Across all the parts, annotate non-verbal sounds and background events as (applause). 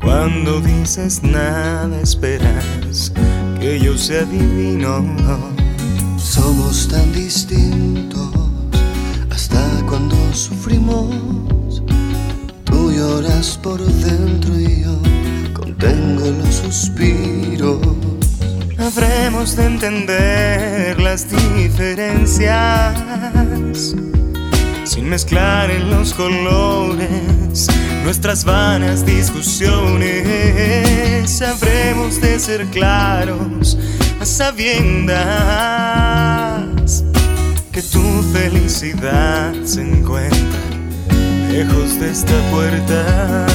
Cuando dices nada esperas que yo sea divino. Somos tan distintos hasta cuando sufrimos. Tú lloras por dentro y yo contengo los suspiros. Habremos de entender las diferencias sin mezclar en los colores nuestras vanas discusiones. Sabremos de ser claros a sabiendas que tu felicidad se encuentra lejos de esta puerta.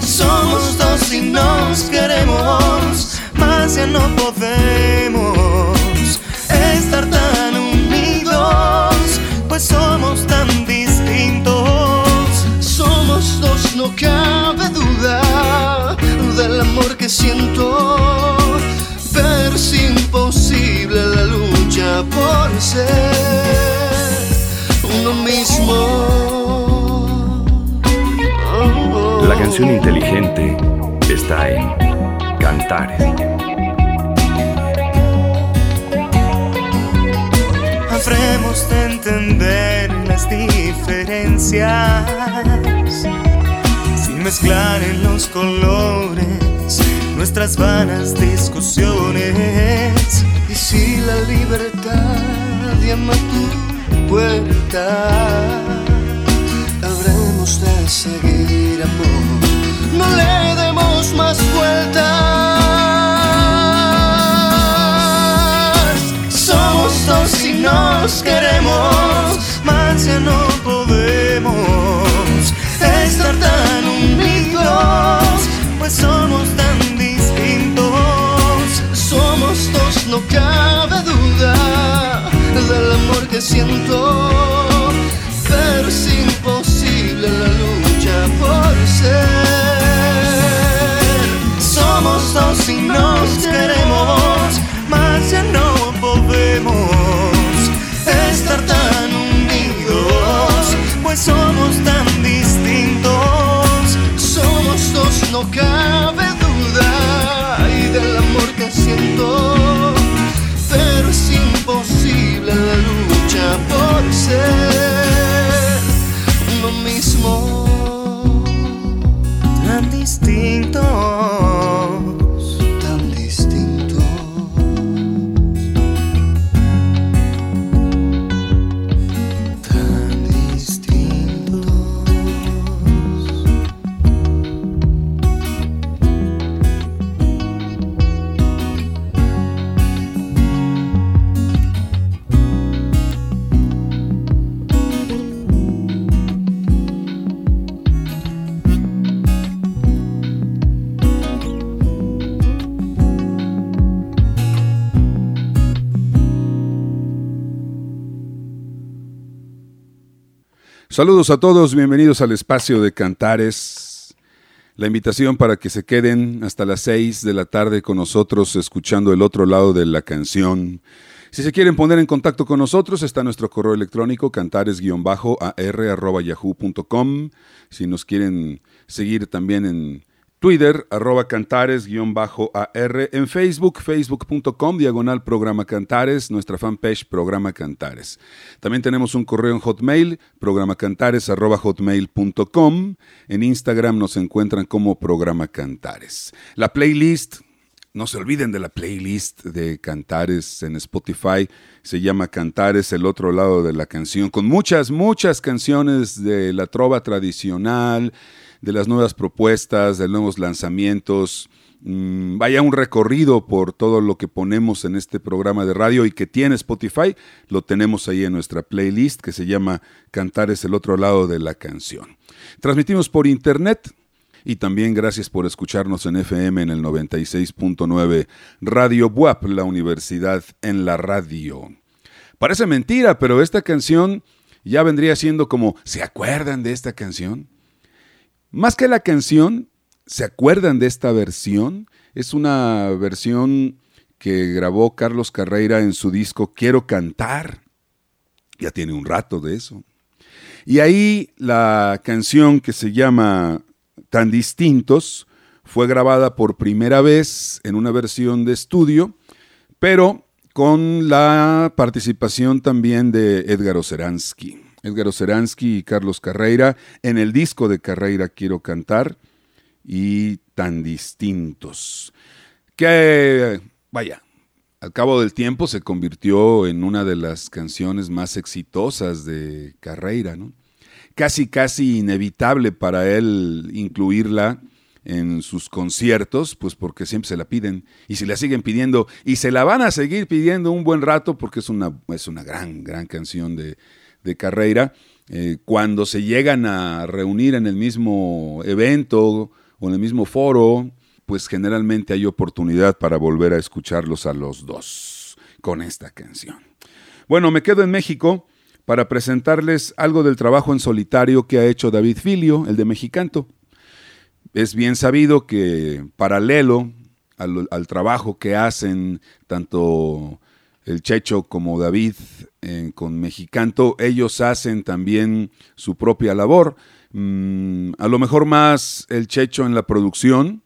Somos dos y nos queremos, más ya no podemos estar tan pues somos tan no cabe duda del amor que siento, pero es imposible la lucha por ser uno mismo. La canción inteligente está en Cantares. habremos de entender las diferencias mezclar en los colores nuestras vanas discusiones. Y si la libertad llama tu puerta, habremos de seguir amor. No le demos más vueltas. si nos queremos, más ya no podemos estar tan pues somos tan distintos. Somos dos, no cabe duda del amor que siento, pero es imposible la lucha por ser. Somos dos y nos queremos, más ya no Saludos a todos, bienvenidos al espacio de Cantares. La invitación para que se queden hasta las 6 de la tarde con nosotros escuchando el otro lado de la canción. Si se quieren poner en contacto con nosotros, está nuestro correo electrónico cantares-ar.yahoo.com. Si nos quieren seguir también en Twitter, arroba cantares-ar, en Facebook, facebook.com, diagonal programa Cantares, nuestra fanpage programa Cantares. También tenemos un correo en Hotmail, programacantares arroba hotmail.com. En Instagram nos encuentran como programa Cantares. La playlist no se olviden de la playlist de Cantares en Spotify. Se llama Cantares, el otro lado de la canción, con muchas, muchas canciones de la trova tradicional, de las nuevas propuestas, de nuevos lanzamientos. Mm, vaya un recorrido por todo lo que ponemos en este programa de radio y que tiene Spotify. Lo tenemos ahí en nuestra playlist que se llama Cantares, el otro lado de la canción. Transmitimos por internet y también gracias por escucharnos en FM en el 96.9 Radio Buap, la universidad en la radio. Parece mentira, pero esta canción ya vendría siendo como, ¿se acuerdan de esta canción? Más que la canción, ¿se acuerdan de esta versión? Es una versión que grabó Carlos Carreira en su disco Quiero Cantar. Ya tiene un rato de eso. Y ahí la canción que se llama tan distintos, fue grabada por primera vez en una versión de estudio, pero con la participación también de Edgar Oceransky. Edgar Oceransky y Carlos Carreira en el disco de Carreira Quiero Cantar y tan distintos. Que, vaya, al cabo del tiempo se convirtió en una de las canciones más exitosas de Carreira, ¿no? casi, casi inevitable para él incluirla en sus conciertos, pues porque siempre se la piden y se la siguen pidiendo y se la van a seguir pidiendo un buen rato porque es una, es una gran, gran canción de, de Carreira. Eh, cuando se llegan a reunir en el mismo evento o en el mismo foro, pues generalmente hay oportunidad para volver a escucharlos a los dos con esta canción. Bueno, me quedo en México para presentarles algo del trabajo en solitario que ha hecho David Filio, el de Mexicanto. Es bien sabido que paralelo al, trabajo que hacen tanto el Checho como David con Mexicanto, ellos hacen también su propia labor. Mm, a lo mejor más el Checho en la producción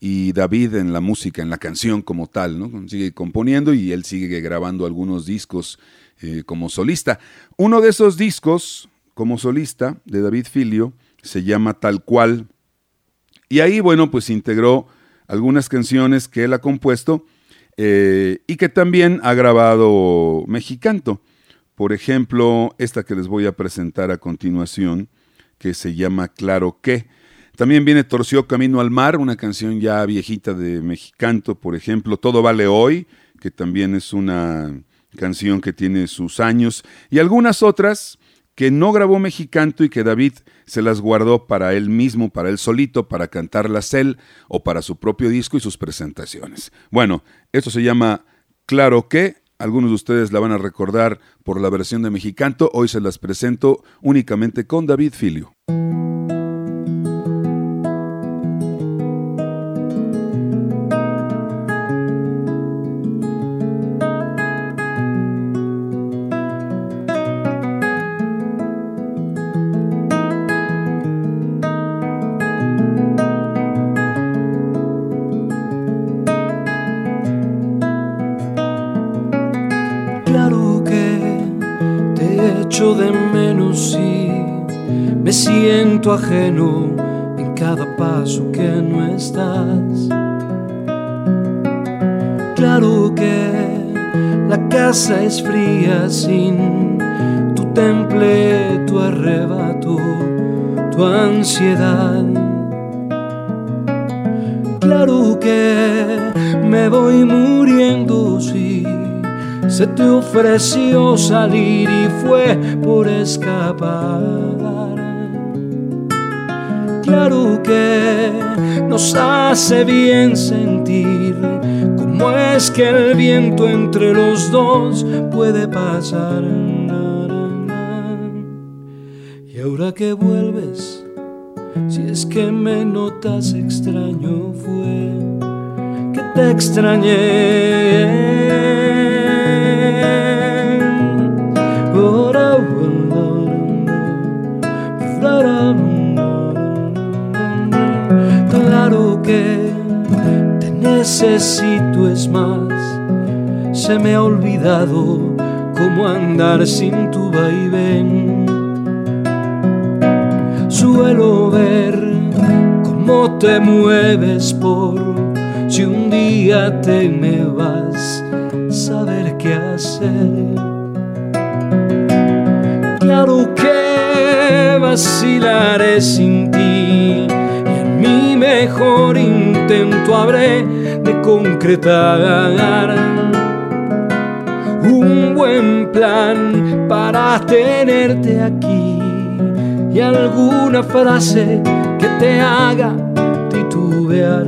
y David en la música, en la canción como tal, ¿no? Sigue componiendo y él sigue grabando algunos discos eh, como solista. Uno de esos discos como solista de David Filio se llama Tal cual. Y ahí, bueno, pues integró algunas canciones que él ha compuesto eh, y que también ha grabado Mexicanto. Por ejemplo, esta que les voy a presentar a continuación, que se llama Claro que. También viene Torció Camino al Mar, una canción ya viejita de Mexicanto, por ejemplo, Todo Vale Hoy, que también es una canción que tiene sus años, y algunas otras que no grabó Mexicanto y que David se las guardó para él mismo, para él solito, para cantarlas él o para su propio disco y sus presentaciones. Bueno, esto se llama Claro que, algunos de ustedes la van a recordar por la versión de Mexicanto, hoy se las presento únicamente con David Filio. Ajeno en cada paso que no estás. Claro que la casa es fría sin tu temple, tu arrebato, tu ansiedad. Claro que me voy muriendo si se te ofreció salir y fue por escapar claro que nos hace bien sentir cómo es que el viento entre los dos puede pasar. Y ahora que vuelves, si es que me notas extraño fue que te extrañé. Necesito es más. Se me ha olvidado cómo andar sin tu vaivén. Suelo ver cómo te mueves por si un día te me vas, saber qué hacer. Claro que vacilaré sin ti y en mi mejor intento habré concretar un buen plan para tenerte aquí y alguna frase que te haga titubear.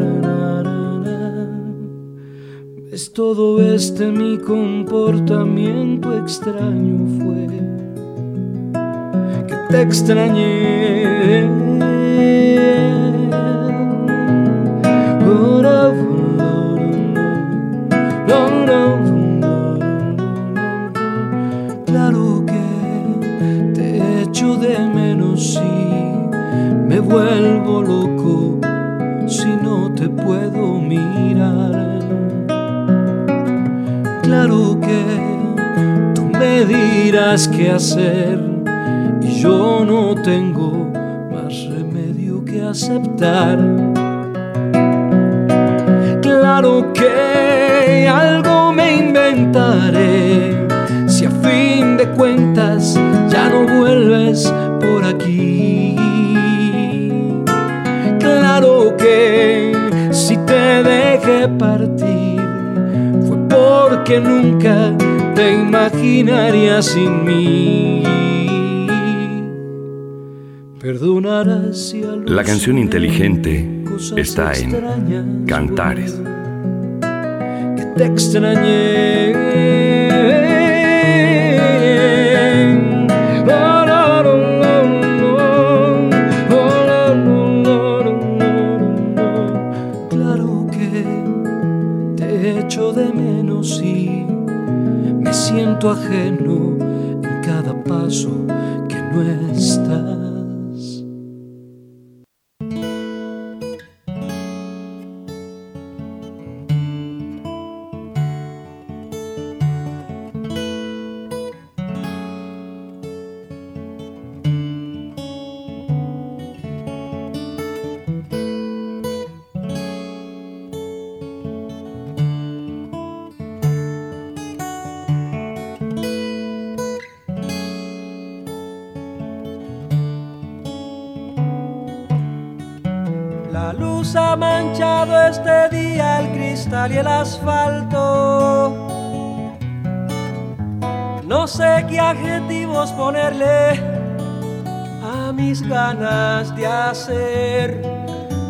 Es todo este mi comportamiento extraño fue que te extrañé. Claro vuelvo loco si no te puedo mirar. Claro que tú me dirás qué hacer y yo no tengo más remedio que aceptar. Claro que algo me inventaré si a fin de cuentas ya no vuelves por aquí. Si te dejé partir fue porque nunca te imaginaría sin mí. Perdonarás La canción inteligente está en Cantares. Que te extrañé. Me siento ajeno en cada paso que no estás. Y el asfalto. No sé qué adjetivos ponerle a mis ganas de hacer.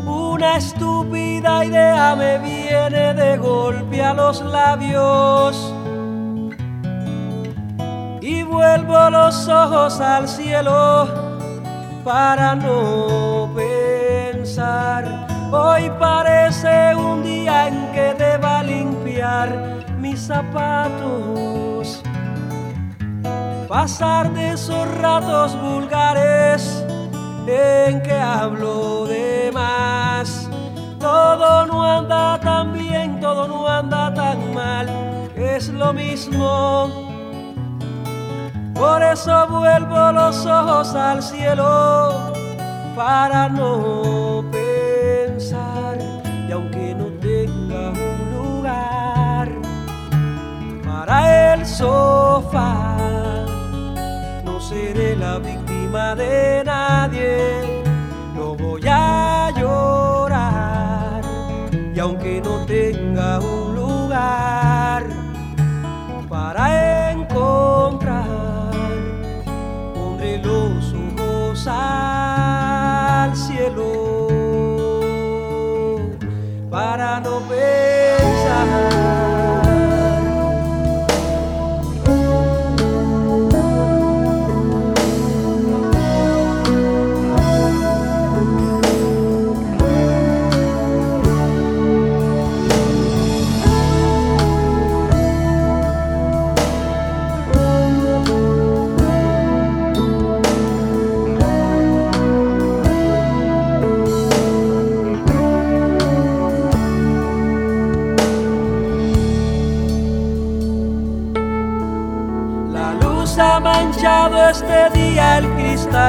Una estúpida idea me viene de golpe a los labios. Y vuelvo los ojos al cielo para no pensar. Hoy parece un día en zapatos. Pasar de esos ratos vulgares en que hablo de más. Todo no anda tan bien, todo no anda tan mal, es lo mismo. Por eso vuelvo los ojos al cielo para no no seré la víctima de nadie.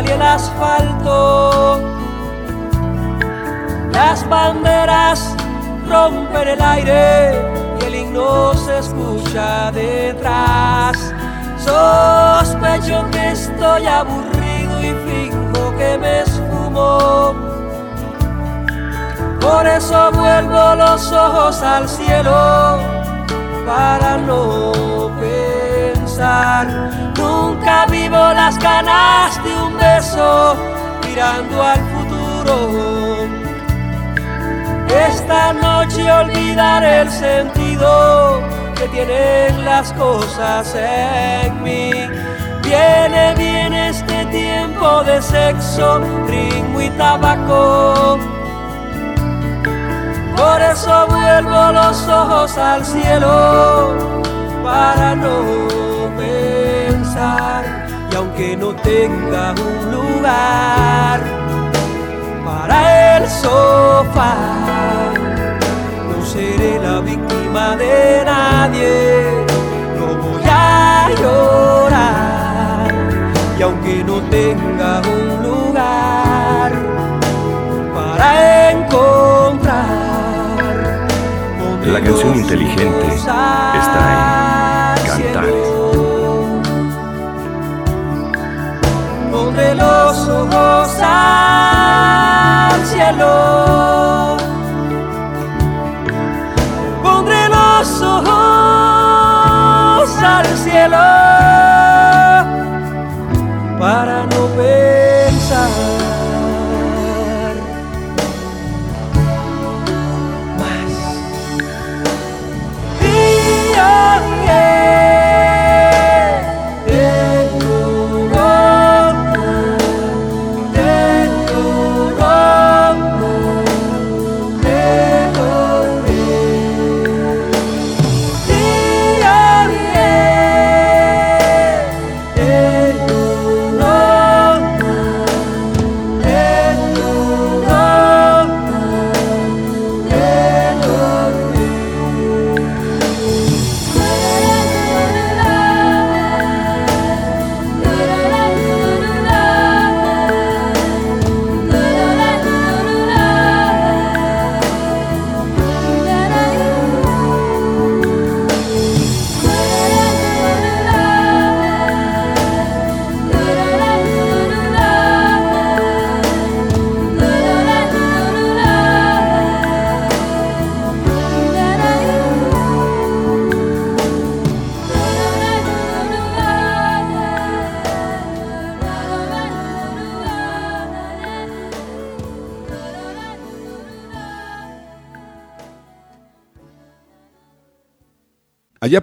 Y el asfalto. Las banderas romper el aire y el himno se escucha detrás. Sospecho que estoy aburrido y finjo que me esfumo. Por eso vuelvo los ojos al cielo para no pensar. Nunca vivo las ganas de un beso mirando al futuro. Esta noche olvidaré el sentido que tienen las cosas en mí. Viene bien este tiempo de sexo, ritmo y tabaco. Por eso vuelvo los ojos al cielo para no. Y aunque no tenga un lugar para el sofá, no seré la víctima de nadie. No voy a llorar. Y aunque no tenga un lugar para encontrar la canción inteligente está en Los ojos al cielo. Pondré los ojos al cielo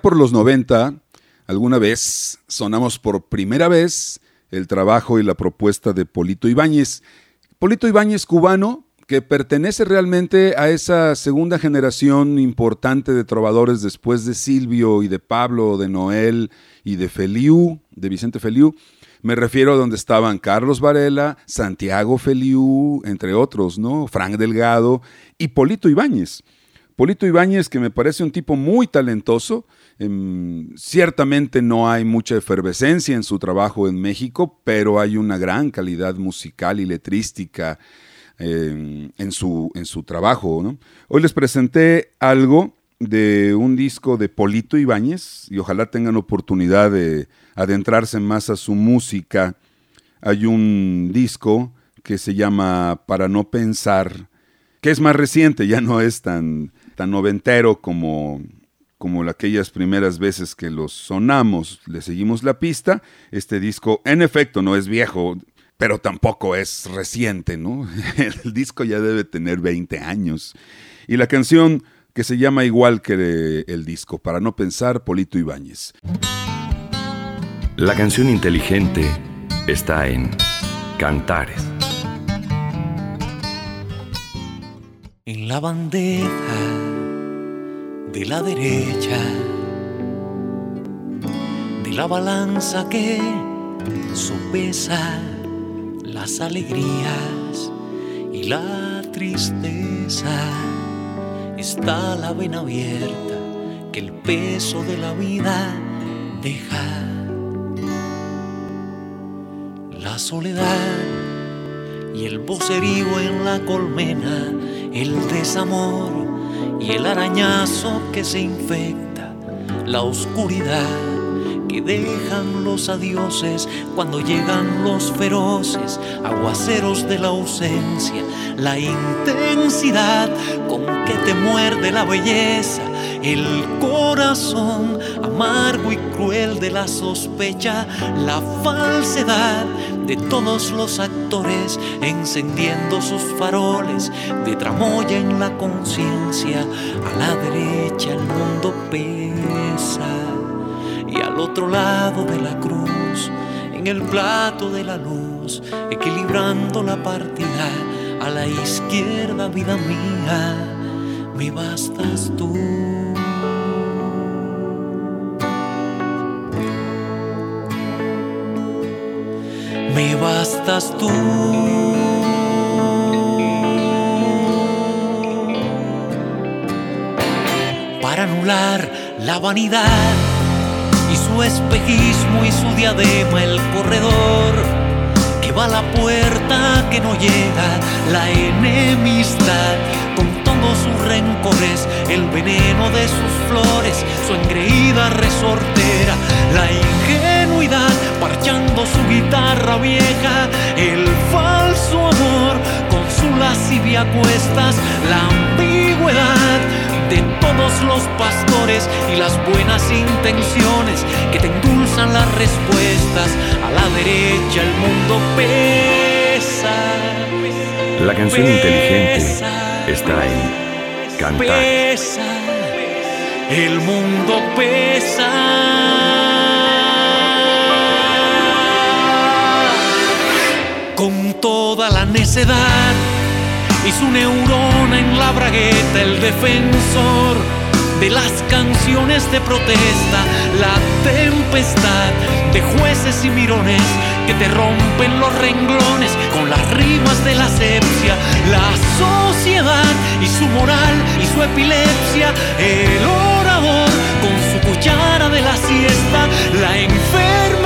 Por los 90, alguna vez sonamos por primera vez el trabajo y la propuesta de Polito Ibáñez. Polito Ibáñez cubano, que pertenece realmente a esa segunda generación importante de trovadores después de Silvio y de Pablo, de Noel y de Feliu, de Vicente Feliu. Me refiero a donde estaban Carlos Varela, Santiago Feliu, entre otros, ¿no? Frank Delgado y Polito Ibáñez. Polito Ibáñez, que me parece un tipo muy talentoso, em, ciertamente no hay mucha efervescencia en su trabajo en México, pero hay una gran calidad musical y letrística em, en, su, en su trabajo. Hoy les presenté algo de un disco de Polito Ibáñez y ojalá tengan oportunidad de adentrarse más a su música. Hay un disco que se llama Para no pensar, que es más reciente, ya no es tan tan noventero como, como aquellas primeras veces que los sonamos, le seguimos la pista. Este disco, en efecto, no es viejo, pero tampoco es reciente, ¿no? (laughs) El disco ya debe tener 20 años. Y la canción que se llama igual que el disco, para no pensar, Polito Ibáñez. La canción inteligente está en Cantares. En la bandeja de la derecha, de la balanza que sopesa las alegrías y la tristeza, está la vena abierta que el peso de la vida deja. La soledad y el vocerío en la colmena, el desamor y el arañazo que se infecta, la oscuridad que dejan los adioses cuando llegan los feroces aguaceros de la ausencia, la intensidad con que te muerde la belleza, el corazón amargo y cruel de la sospecha, la falsedad de todos los actores encendiendo sus faroles de tramoya en la conciencia, a la derecha el mundo pesa y al otro lado de la cruz, en el plato de la luz, equilibrando la partida, a la izquierda, vida mía, me bastas tú. Me bastas tú. Para anular la vanidad su espejismo y su diadema el corredor que va a la puerta que no llega, la enemistad con todos sus rencores, el veneno de sus flores, su engreída resortera, la ingenuidad parchando su guitarra vieja, el falso amor con su lascivia cuestas, la ambigüedad de todos los pastores y las buenas intenciones que te endulzan las respuestas. A la derecha el mundo pesa. La canción inteligente está en cantar. Pesa, el mundo pesa. Con toda la necedad y su neurona en la bragueta, el defensor de las canciones de protesta, la tempestad de jueces y mirones que te rompen los renglones con las rimas de la asepsia, la sociedad y su moral y su epilepsia, el orador con su cuchara de la siesta, la enfermedad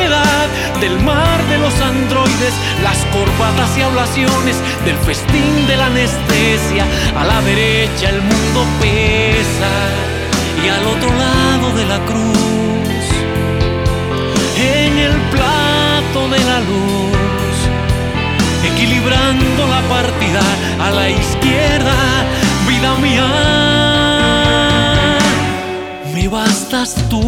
del mar de los androides, las corbatas y ablaciones del festín de la anestesia. A la derecha el mundo pesa y al otro lado de la cruz, en el plato de la luz, equilibrando la partida a la izquierda, vida mía, me bastas tú.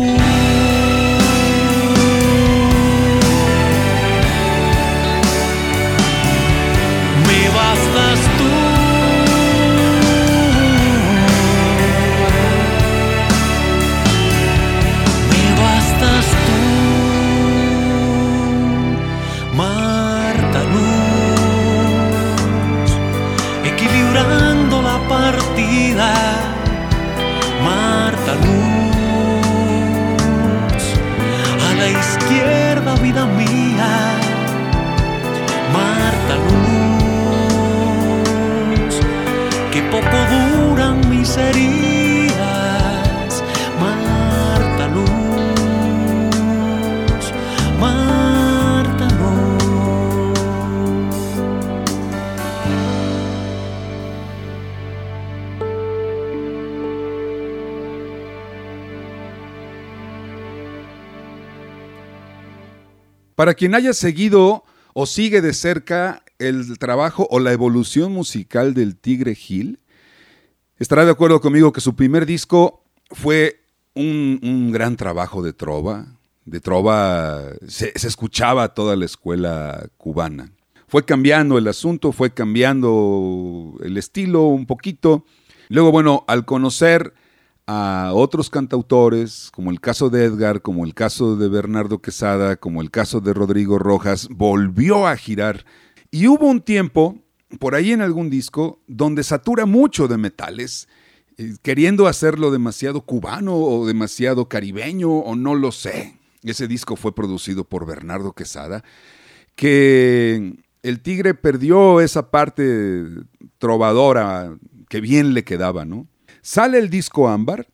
Para quien haya seguido o sigue de cerca el trabajo o la evolución musical del Tigre Gil, estará de acuerdo conmigo que su primer disco fue un, un gran trabajo de trova. De trova se, se escuchaba toda la escuela cubana. Fue cambiando el asunto, fue cambiando el estilo un poquito. Luego, bueno, al conocer a otros cantautores, como el caso de Edgar, como el caso de Bernardo Quesada, como el caso de Rodrigo Rojas, volvió a girar. Y hubo un tiempo, por ahí en algún disco, donde satura mucho de metales, eh, queriendo hacerlo demasiado cubano o demasiado caribeño o no lo sé. Ese disco fue producido por Bernardo Quesada, que el tigre perdió esa parte trovadora que bien le quedaba, ¿no? Sale el disco Ámbar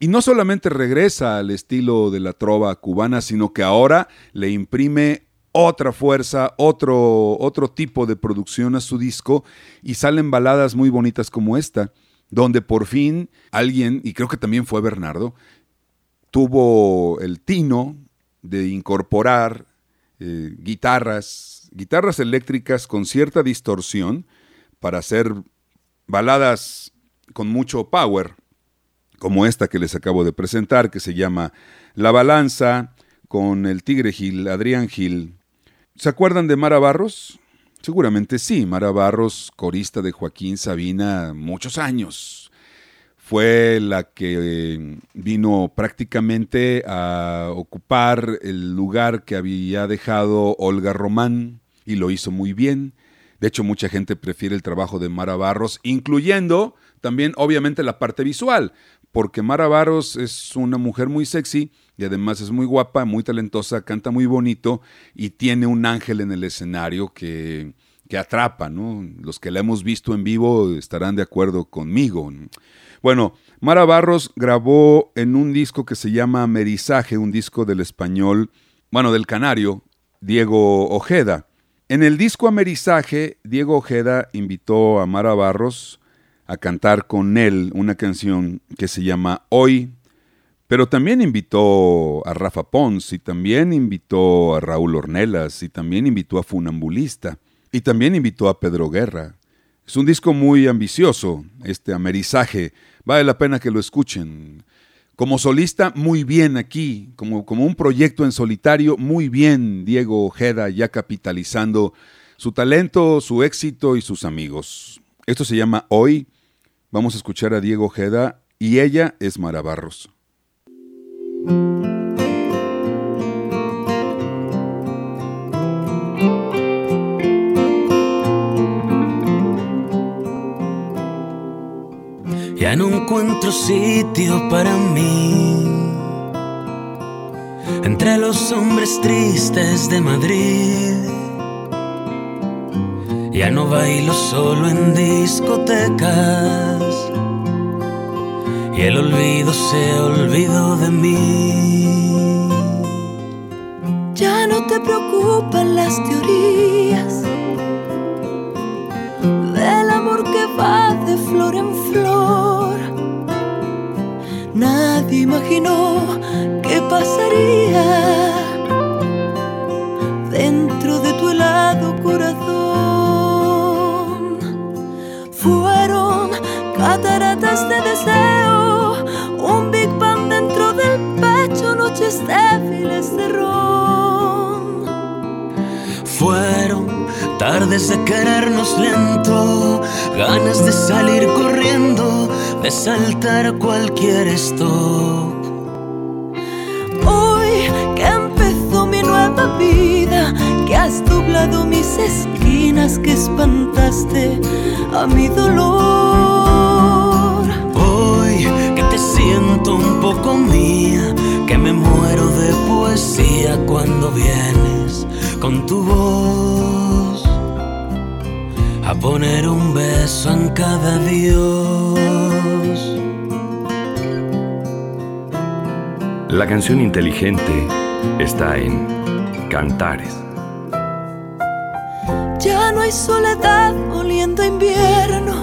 y no solamente regresa al estilo de la trova cubana, sino que ahora le imprime otra fuerza, otro, otro tipo de producción a su disco y salen baladas muy bonitas como esta. donde por fin alguien, y creo que también fue Bernardo, tuvo el tino de incorporar eh, guitarras, guitarras eléctricas con cierta distorsión para hacer baladas con mucho power, como esta que les acabo de presentar, que se llama La Balanza, con el Tigre Gil, Adrián Gil. ¿Se acuerdan de Mara Barros? Seguramente sí, Mara Barros, corista de Joaquín Sabina, muchos años. Fue la que eh, vino prácticamente a ocupar el lugar que había dejado Olga Román y lo hizo muy bien. De hecho, mucha gente prefiere el trabajo de Mara Barros, incluyendo también, obviamente, la parte visual, porque Mara Barros es una mujer muy sexy y además es muy guapa, muy talentosa, canta muy bonito y tiene un ángel en el escenario que, que atrapa, ¿no? Los que la hemos visto en vivo estarán de acuerdo conmigo. Bueno, Mara Barros grabó en un disco que se llama Merizaje, un disco del español, bueno, del canario, Diego Ojeda. En el disco Amerizaje, Diego Ojeda invitó a Mara Barros a cantar con él una canción que se llama Hoy, pero también invitó a Rafa Pons y también invitó a Raúl Ornelas y también invitó a Funambulista y también invitó a Pedro Guerra. Es un disco muy ambicioso, este Amerizaje, vale la pena que lo escuchen. Como solista, muy bien aquí, como, como un proyecto en solitario, muy bien Diego Ojeda ya capitalizando su talento, su éxito y sus amigos. Esto se llama Hoy. Vamos a escuchar a Diego Ojeda y ella es Mara Barros. Ya no encuentro sitio para mí entre los hombres tristes de Madrid. Ya no bailo solo en discotecas. Y el olvido se olvidó de mí. Ya no te preocupan las teorías del amor que va de flor en flor. Nadie imaginó qué pasaría cataratas de deseo, un Big Bang dentro del pecho, noches débiles de ron. Fueron tardes de querernos lento, ganas de salir corriendo de saltar cualquier stop. Hoy que empezó mi nueva vida, que has doblado mis esquinas, que espantaste a mi dolor. Hoy que te siento un poco mía, que me muero de poesía cuando vienes con tu voz a poner un beso en cada Dios. La canción inteligente está en Cantares. Ya no hay soledad oliendo invierno,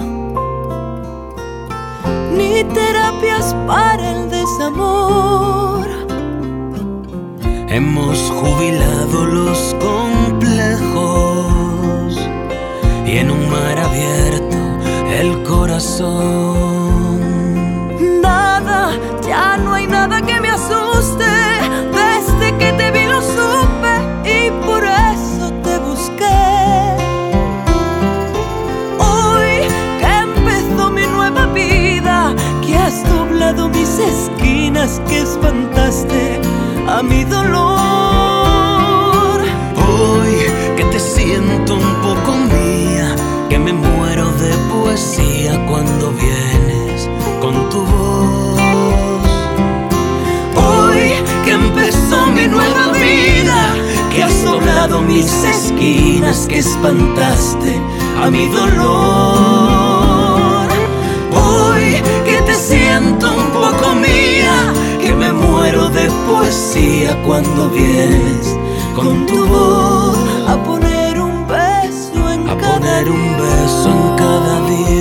ni terapias para el desamor. Hemos jubilado los complejos y en un mar abierto el corazón. Que espantaste a mi dolor. Hoy que te siento un poco mía, que me muero de poesía cuando vienes con tu voz. que empezó mi nueva vida, que has doblado mis esquinas, que espantaste a mi dolor. Cuando vienes con tu voz a poner un beso en a cada poner un beso en cada Dios.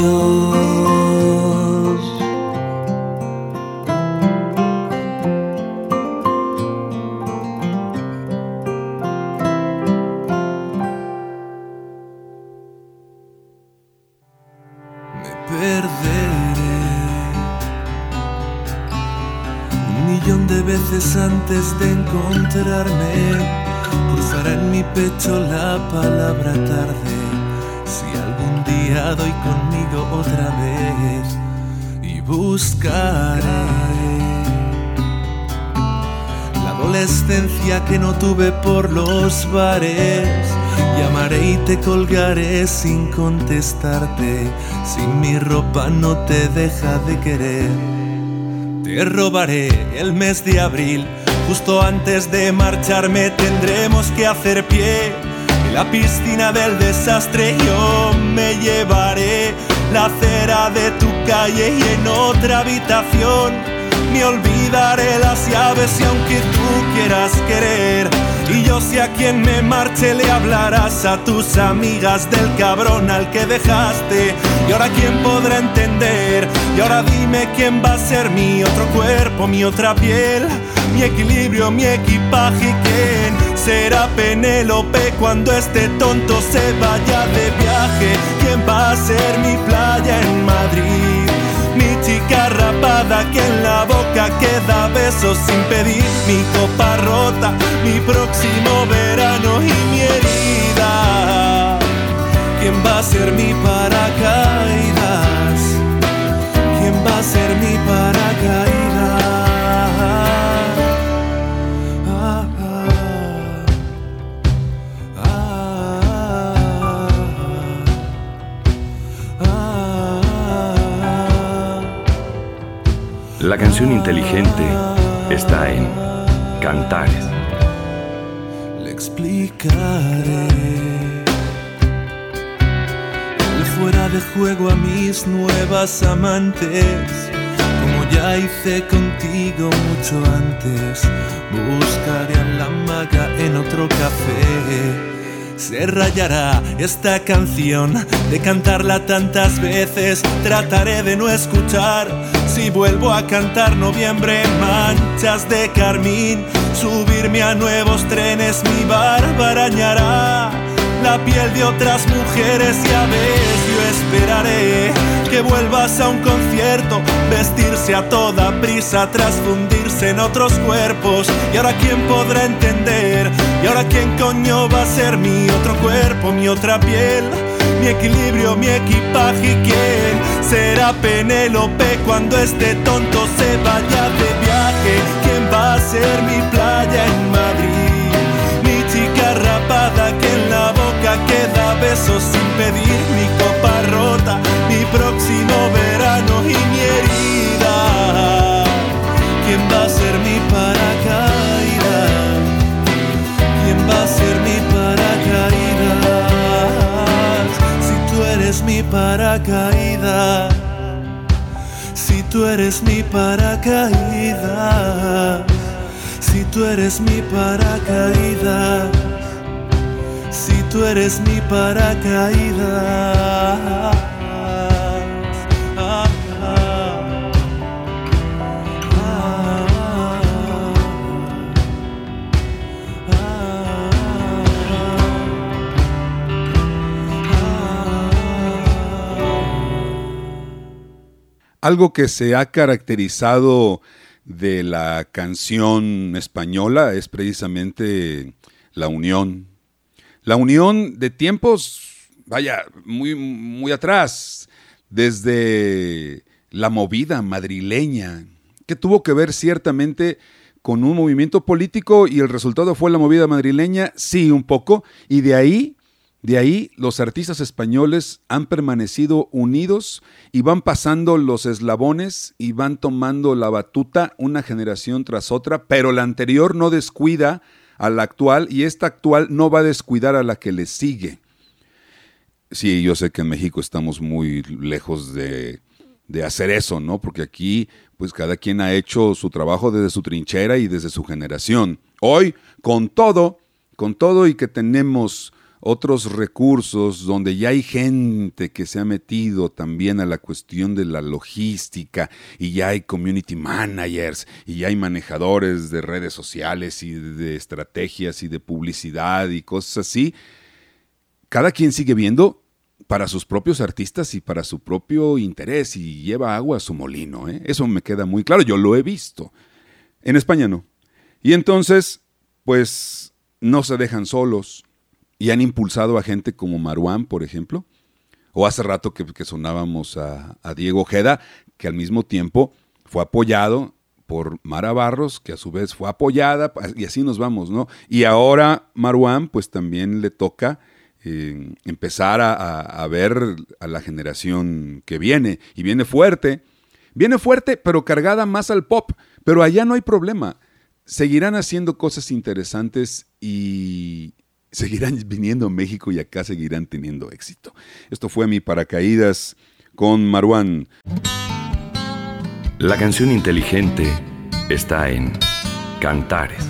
Palabra tarde. Si algún día doy conmigo otra vez y buscaré la adolescencia que no tuve por los bares. Llamaré y te colgaré sin contestarte. Si mi ropa no te deja de querer, te robaré el mes de abril. Justo antes de marcharme tendremos que hacer pie. La piscina del desastre yo me llevaré la acera de tu calle y en otra habitación me olvidaré las llaves y aunque tú quieras querer y yo sé a quien me marche le hablarás a tus amigas del cabrón al que dejaste. Y ahora quién podrá entender y ahora dime quién va a ser mi otro cuerpo, mi otra piel, mi equilibrio, mi equipaje quién será Penélope cuando este tonto se vaya de viaje, quién va a ser mi playa en Madrid mi chica rapada que en la boca queda besos sin pedir, mi copa rota, mi próximo verano y mi herida. ¿Quién va a ser mi paracaídas? La canción inteligente está en Cantares. Le explicaré el fuera de juego a mis nuevas amantes, como ya hice contigo mucho antes. Buscaré a la maga en otro café. Se rayará esta canción de cantarla tantas veces. Trataré de no escuchar si vuelvo a cantar noviembre, manchas de carmín. Subirme a nuevos trenes, mi barba arañará la piel de otras mujeres y a veces yo esperaré que vuelvas a un concierto, vestirse a toda prisa tras fundirse en otros cuerpos. Y ahora quién podrá entender, y ahora quién coño va a ser mi otro cuerpo, mi otra piel, mi equilibrio, mi equipaje y quién será Penélope cuando este tonto se vaya de viaje. ¿Quién va a ser mi playa en Madrid? Mi chica rapada que en la boca queda besos sin pedir mi copa rota, mi próximo verano y mi herida. Eres mi paracaídas, si tú eres mi paracaídas, si tú eres mi paracaídas si tú eres mi paracaídas. Algo que se ha caracterizado de la canción española es precisamente la unión. La unión de tiempos, vaya, muy, muy atrás, desde la movida madrileña, que tuvo que ver ciertamente con un movimiento político y el resultado fue la movida madrileña, sí, un poco, y de ahí de ahí los artistas españoles han permanecido unidos y van pasando los eslabones y van tomando la batuta una generación tras otra, pero la anterior no descuida a la actual y esta actual no va a descuidar a la que le sigue. Sí, yo sé que en México estamos muy lejos de, de hacer eso, ¿no? Porque aquí, pues cada quien ha hecho su trabajo desde su trinchera y desde su generación. Hoy, con todo, con todo y que tenemos otros recursos donde ya hay gente que se ha metido también a la cuestión de la logística y ya hay community managers y ya hay manejadores de redes sociales y de estrategias y de publicidad y cosas así, cada quien sigue viendo para sus propios artistas y para su propio interés y lleva agua a su molino. ¿eh? Eso me queda muy claro, yo lo he visto. En España no. Y entonces, pues no se dejan solos y han impulsado a gente como Maruán, por ejemplo, o hace rato que, sonábamos a, Diego Ojeda, que al mismo tiempo fue apoyado por Mara Barros, que a su vez fue apoyada, y así nos vamos, ¿no? Y ahora Maruán, pues también le toca eh, empezar a, ver a la generación que viene, y viene fuerte, viene fuerte, pero cargada más al pop, pero allá no hay problema. Seguirán haciendo cosas interesantes y seguirán viniendo a México y acá seguirán teniendo éxito. Esto fue mi paracaídas con Maruán. La canción inteligente está en Cantares.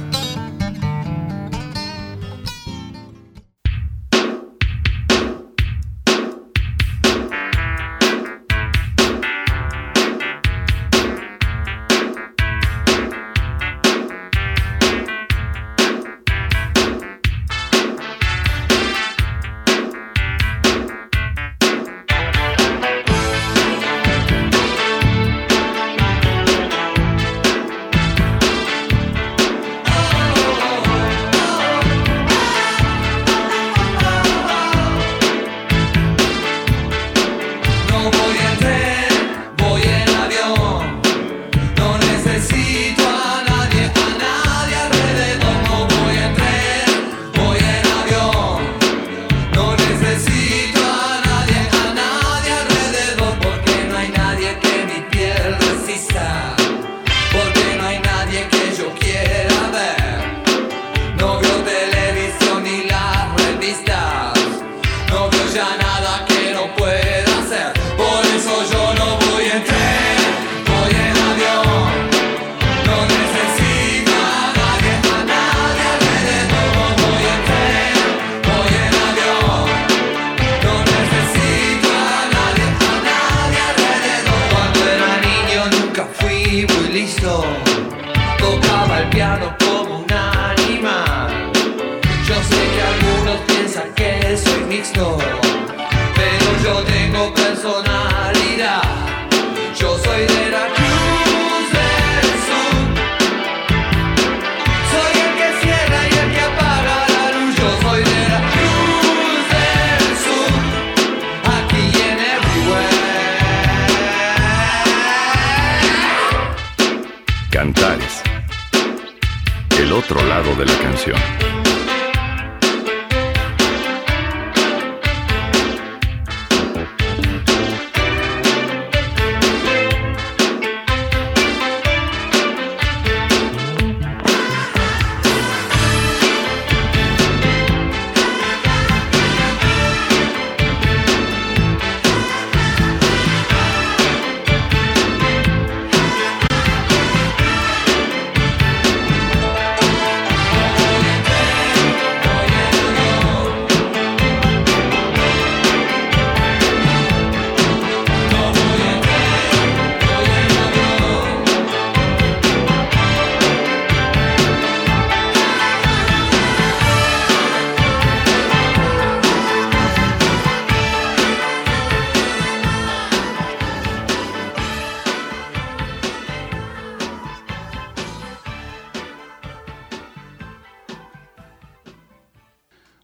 otro lado de la canción.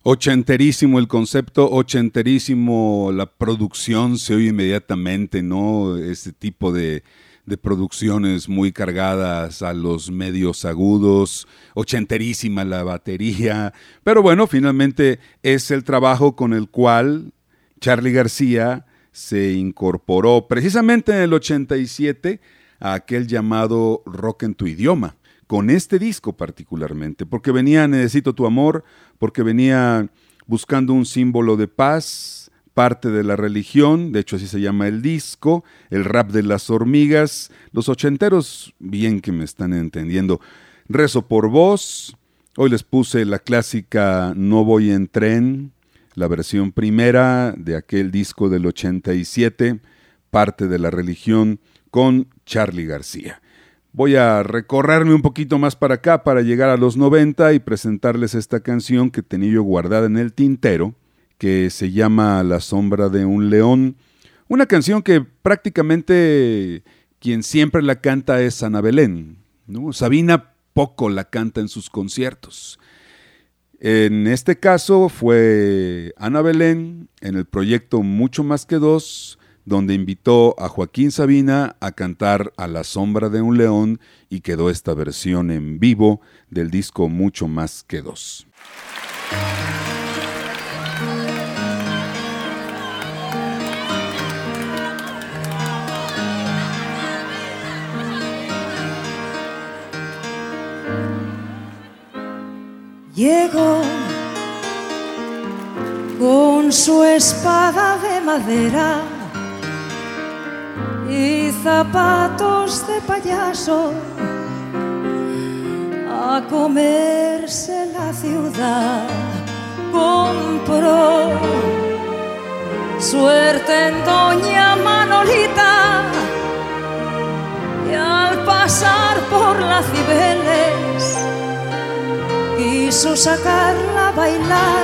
Ochenterísimo el concepto, ochenterísimo la producción, se oye inmediatamente, ¿no? Este tipo de, de producciones muy cargadas a los medios agudos, ochenterísima la batería, pero bueno, finalmente es el trabajo con el cual Charlie García se incorporó precisamente en el 87 a aquel llamado rock en tu idioma con este disco particularmente, porque venía Necesito tu amor, porque venía buscando un símbolo de paz, parte de la religión, de hecho así se llama el disco, el rap de las hormigas, los ochenteros bien que me están entendiendo, rezo por vos, hoy les puse la clásica No voy en tren, la versión primera de aquel disco del 87, parte de la religión, con Charlie García. Voy a recorrerme un poquito más para acá para llegar a los 90 y presentarles esta canción que tenía yo guardada en el tintero, que se llama La sombra de un león. Una canción que prácticamente quien siempre la canta es Ana Belén. ¿no? Sabina poco la canta en sus conciertos. En este caso fue Ana Belén en el proyecto Mucho más que dos, donde invitó a Joaquín Sabina a cantar A la sombra de un león y quedó esta versión en vivo del disco Mucho más que dos. Llegó con su espada de madera y zapatos de payaso a comerse la ciudad. Compró suerte en Doña Manolita y al pasar por las Cibeles quiso sacarla a bailar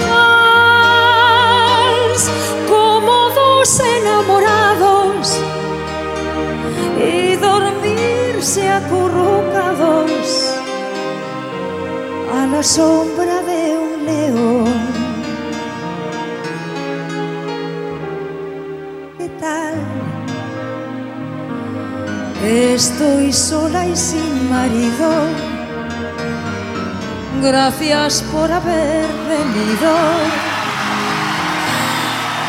vals como dos enamorados y dormirse acurrucados a la sombra de un león. ¿Qué tal? Estoy sola y sin marido Gracias por haber venido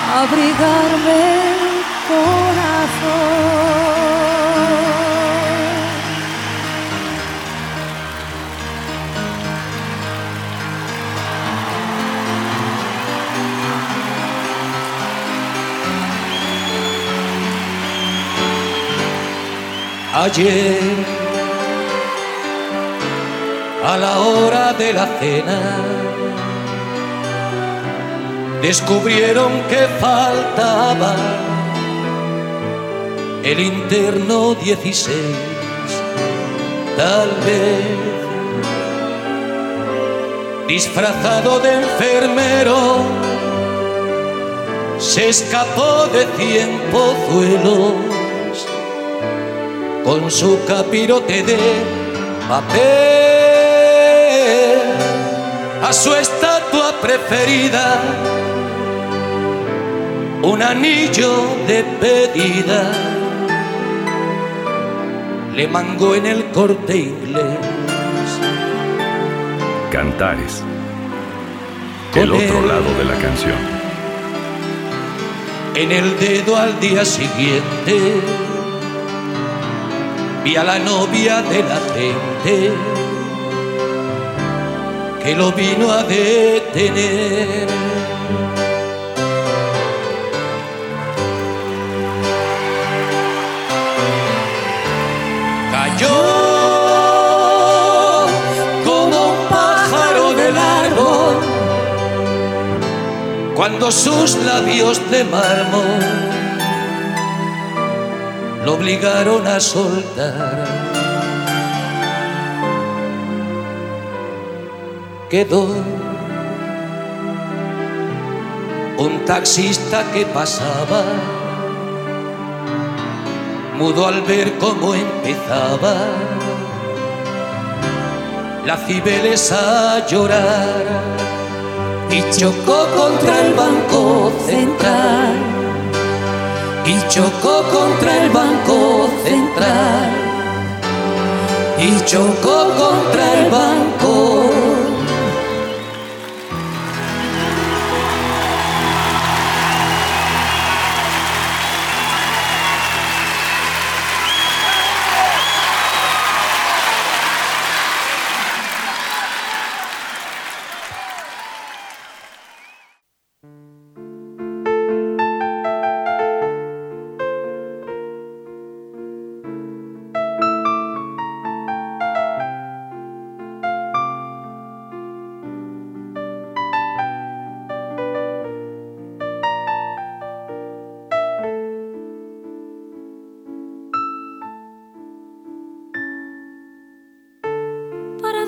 a abrigarme el corazón. Ayer a la hora de la cena. Descubrieron que faltaba el interno 16, tal vez disfrazado de enfermero, se escapó de cien pozuelos con su capirote de papel a su estatua preferida un anillo de pedida. Le mangó en el corte inglés. Cantares. El otro lado de la canción. En el dedo al día siguiente vi a la novia de la gente que lo vino a detener. Cayó como un pájaro del árbol cuando sus labios de mármol lo obligaron a soltar. quedó un taxista que pasaba, mudo al ver cómo empezaba la Cibeles a llorar y chocó contra el banco central y chocó contra el banco central. Y chocó contra el banco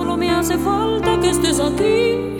Solo me hace falta que estés aquí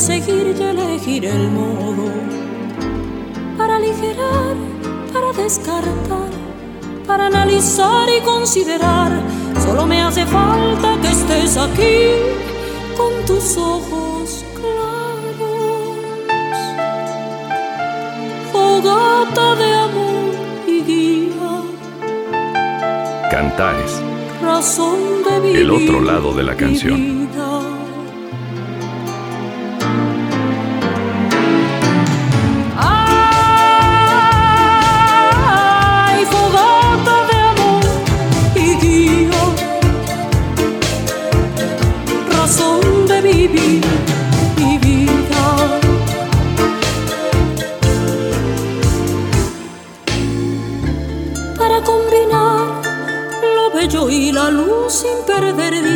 seguir y elegir el modo, para aligerar, para descartar, para analizar y considerar Solo me hace falta que estés aquí con tus ojos claros. Fogata de amor y guía. Cantares. Razón de vivir. El otro lado de la canción.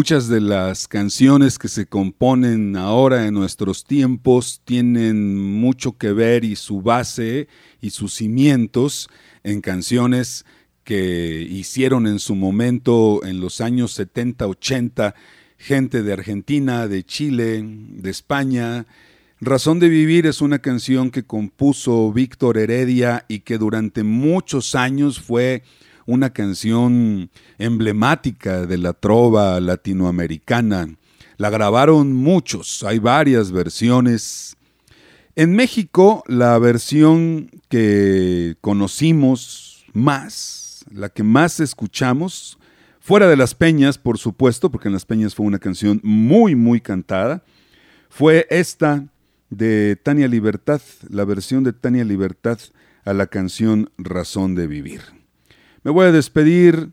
Muchas de las canciones que se componen ahora en nuestros tiempos tienen mucho que ver y su base y sus cimientos en canciones que hicieron en su momento en los años 70, 80, gente de Argentina, de Chile, de España. Razón de Vivir es una canción que compuso Víctor Heredia y que durante muchos años fue una canción emblemática de la trova latinoamericana. La grabaron muchos, hay varias versiones. En México, la versión que conocimos más, la que más escuchamos, fuera de Las Peñas, por supuesto, porque en Las Peñas fue una canción muy, muy cantada, fue esta de Tania Libertad, la versión de Tania Libertad a la canción Razón de Vivir. Me voy a despedir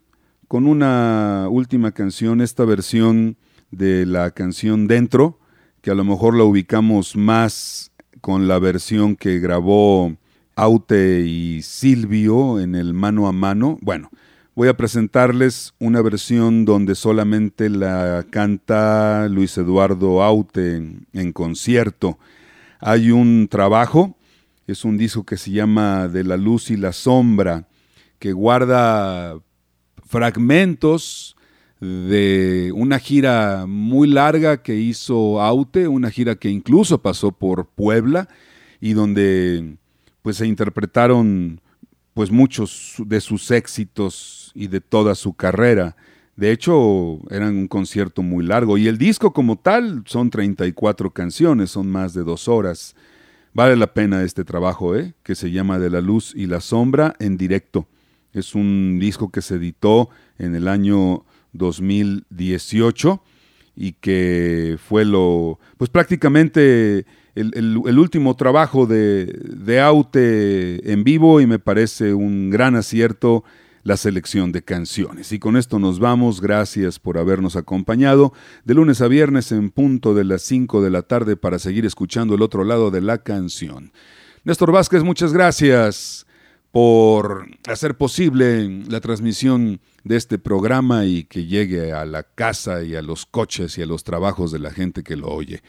con una última canción, esta versión de la canción Dentro, que a lo mejor la ubicamos más con la versión que grabó Aute y Silvio en el mano a mano. Bueno, voy a presentarles una versión donde solamente la canta Luis Eduardo Aute en, concierto. Hay un trabajo, es un disco que se llama De la luz y la sombra, que guarda fragmentos de una gira muy larga que hizo Aute, una gira que incluso pasó por Puebla y donde pues se interpretaron pues muchos de sus éxitos y de toda su carrera. De hecho, era un concierto muy largo y el disco como tal son 34 canciones, son más de dos horas. Vale la pena este trabajo, ¿eh? que se llama De la Luz y la Sombra en directo. Es un disco que se editó en el año 2018 y que fue lo, pues prácticamente el, último trabajo de, de, Aute en vivo y me parece un gran acierto la selección de canciones. Y con esto nos vamos, gracias por habernos acompañado de lunes a viernes en punto de las 5 de la tarde para seguir escuchando el otro lado de la canción. Néstor Vázquez, muchas gracias por hacer posible la transmisión de este programa y que llegue a la casa y a los coches y a los trabajos de la gente que lo oye.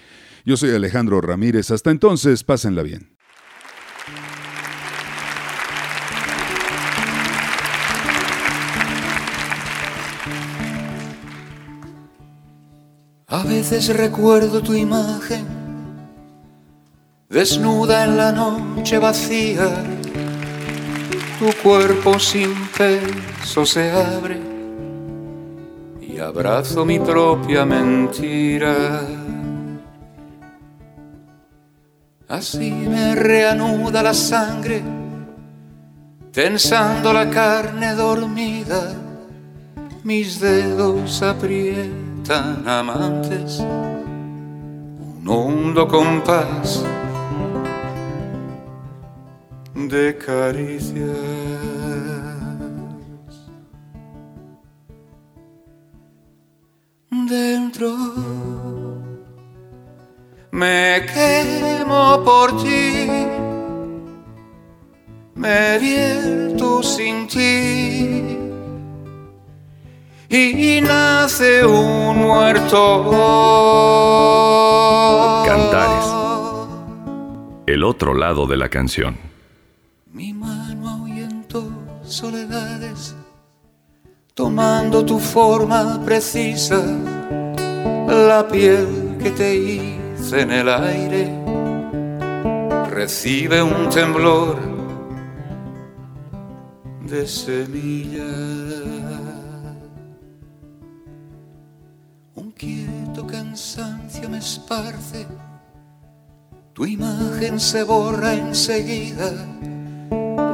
Yo soy Alejandro Ramírez. Hasta entonces, pásenla bien. A veces recuerdo tu imagen, desnuda en la noche vacía tu cuerpo sin peso se abre. Y abrazo mi propia mentira. Así me reanuda la sangre, tensando la carne dormida, mis dedos aprietan amantes, un hondo compás de caricias. Dentro me quemo por ti, me vierto sin ti y nace un muerto. Cantares. El otro lado de la canción. Mi mano ahuyentó soledades, tomando tu forma precisa, la piel que te hice en el aire, recibe un temblor de semillas. Un quieto cansancio me esparce, tu imagen se borra enseguida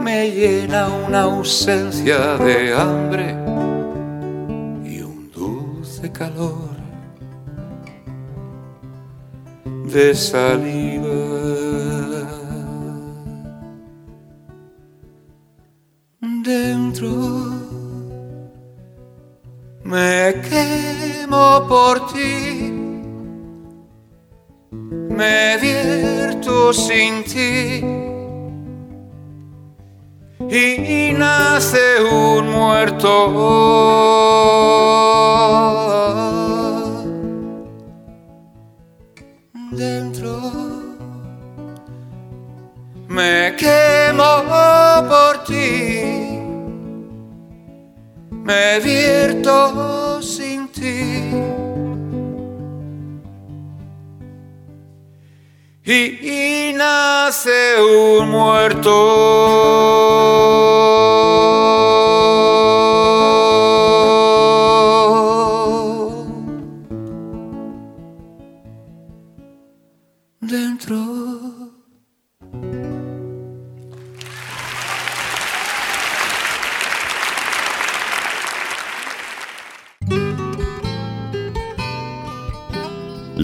me llena una ausencia de hambre y un dulce calor de saliva.